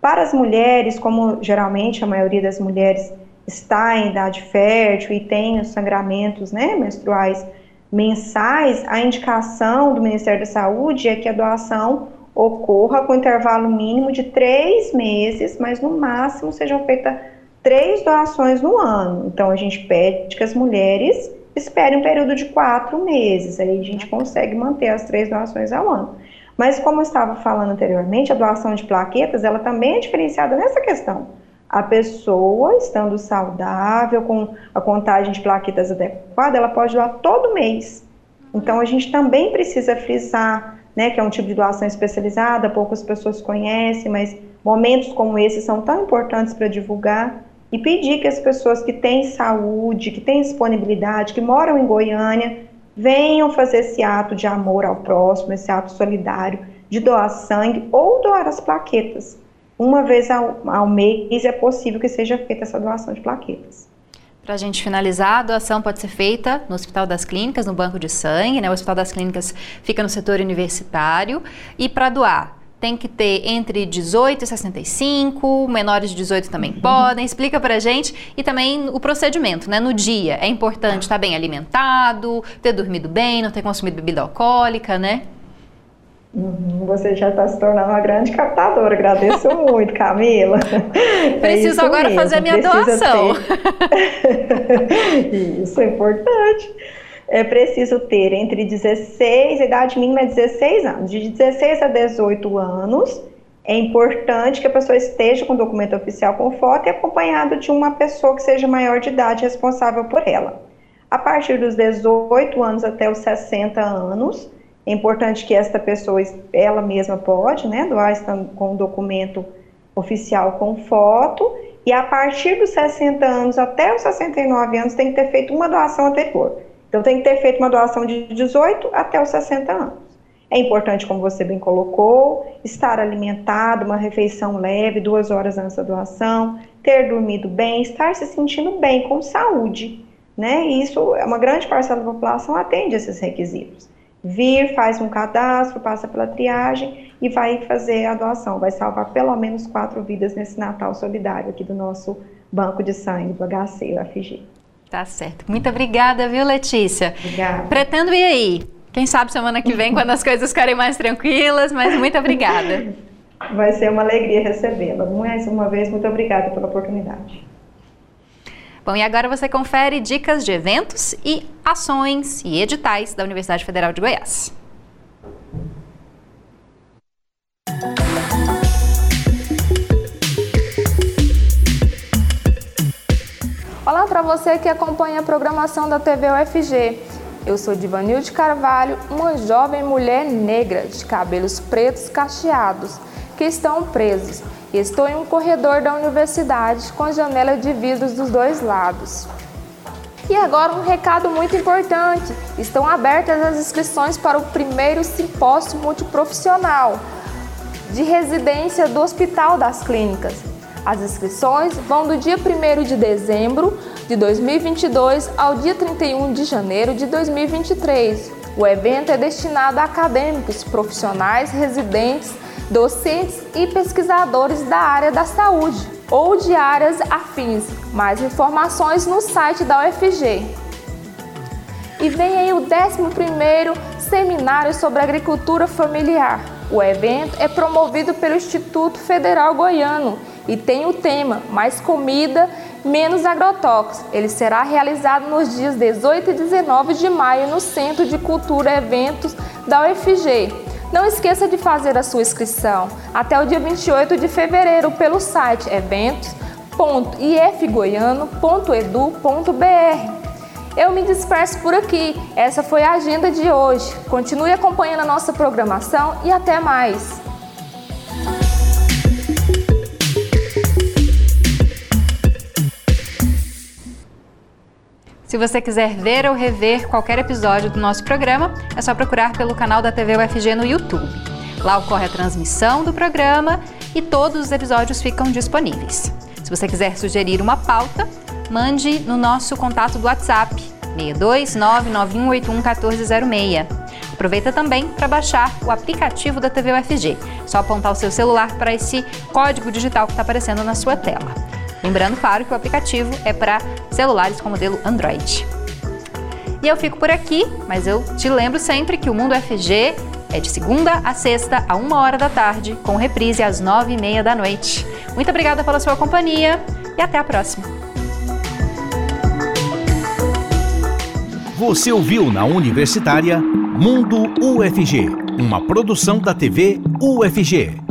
Para as mulheres, como geralmente a maioria das mulheres está em idade fértil e tem os sangramentos né, menstruais mensais, a indicação do Ministério da Saúde é que a doação ocorra com intervalo mínimo de três meses, mas no máximo sejam feitas três doações no ano. Então a gente pede que as mulheres esperem um período de quatro meses, aí a gente consegue manter as três doações ao ano. Mas como eu estava falando anteriormente, a doação de plaquetas, ela também é diferenciada nessa questão. A pessoa, estando saudável, com a contagem de plaquetas adequada, ela pode doar todo mês. Então a gente também precisa frisar né, que é um tipo de doação especializada, poucas pessoas conhecem, mas momentos como esse são tão importantes para divulgar e pedir que as pessoas que têm saúde, que têm disponibilidade, que moram em Goiânia, venham fazer esse ato de amor ao próximo, esse ato solidário de doar sangue ou doar as plaquetas. Uma vez ao, ao mês é possível que seja feita essa doação de plaquetas. Para a gente finalizar, a doação pode ser feita no Hospital das Clínicas, no Banco de Sangue, né? O Hospital das Clínicas fica no setor universitário. E para doar, tem que ter entre 18 e 65, menores de 18 também uhum. podem. Explica para a gente e também o procedimento, né? No dia, é importante estar bem alimentado, ter dormido bem, não ter consumido bebida alcoólica, né? Você já está se tornando uma grande captadora. Agradeço muito, Camila. Preciso é agora mesmo. fazer a minha Precisa doação. Ter... isso é importante. É preciso ter entre 16, a idade mínima é 16 anos. De 16 a 18 anos, é importante que a pessoa esteja com documento oficial com foto e acompanhado de uma pessoa que seja maior de idade responsável por ela. A partir dos 18 anos até os 60 anos, é importante que esta pessoa, ela mesma pode, né, doar com um documento oficial com foto, e a partir dos 60 anos até os 69 anos tem que ter feito uma doação anterior. Então tem que ter feito uma doação de 18 até os 60 anos. É importante, como você bem colocou, estar alimentado, uma refeição leve, duas horas antes da doação, ter dormido bem, estar se sentindo bem, com saúde. Né? E isso, é uma grande parcela da população atende esses requisitos vir, faz um cadastro, passa pela triagem e vai fazer a doação. Vai salvar pelo menos quatro vidas nesse Natal solidário aqui do nosso banco de sangue do HC, UFG. Tá certo. Muito obrigada, viu, Letícia? Obrigada. Pretendo ir aí. Quem sabe semana que vem, quando as coisas ficarem mais tranquilas, mas muito obrigada. Vai ser uma alegria recebê-la. Mais uma vez, muito obrigada pela oportunidade. Bom, e agora você confere dicas de eventos e ações e editais da Universidade Federal de Goiás. Olá para você que acompanha a programação da TV UFG. Eu sou Divanilde Carvalho, uma jovem mulher negra de cabelos pretos cacheados que estão presos Estou em um corredor da universidade com janela de vidros dos dois lados. E agora um recado muito importante: estão abertas as inscrições para o primeiro simpósio multiprofissional de residência do Hospital das Clínicas. As inscrições vão do dia 1 de dezembro de 2022 ao dia 31 de janeiro de 2023. O evento é destinado a acadêmicos, profissionais, residentes docentes e pesquisadores da área da saúde ou de áreas afins. Mais informações no site da UFG. E vem aí o 11º Seminário sobre Agricultura Familiar. O evento é promovido pelo Instituto Federal Goiano e tem o tema Mais Comida, Menos Agrotóxicos. Ele será realizado nos dias 18 e 19 de maio no Centro de Cultura e Eventos da UFG. Não esqueça de fazer a sua inscrição até o dia 28 de fevereiro pelo site eventos www.ifgoiano.edu.br. Eu me disperso por aqui. Essa foi a agenda de hoje. Continue acompanhando a nossa programação e até mais. Se você quiser ver ou rever qualquer episódio do nosso programa, é só procurar pelo canal da TV UFG no YouTube. Lá ocorre a transmissão do programa e todos os episódios ficam disponíveis. Se você quiser sugerir uma pauta, mande no nosso contato do WhatsApp 62991811406. Aproveita também para baixar o aplicativo da TV UFG. Só apontar o seu celular para esse código digital que está aparecendo na sua tela. Lembrando, claro, que o aplicativo é para celulares com modelo Android. E eu fico por aqui, mas eu te lembro sempre que o Mundo UFG é de segunda a sexta, a uma hora da tarde, com reprise às nove e meia da noite. Muito obrigada pela sua companhia e até a próxima. Você ouviu na Universitária Mundo UFG, uma produção da TV UFG.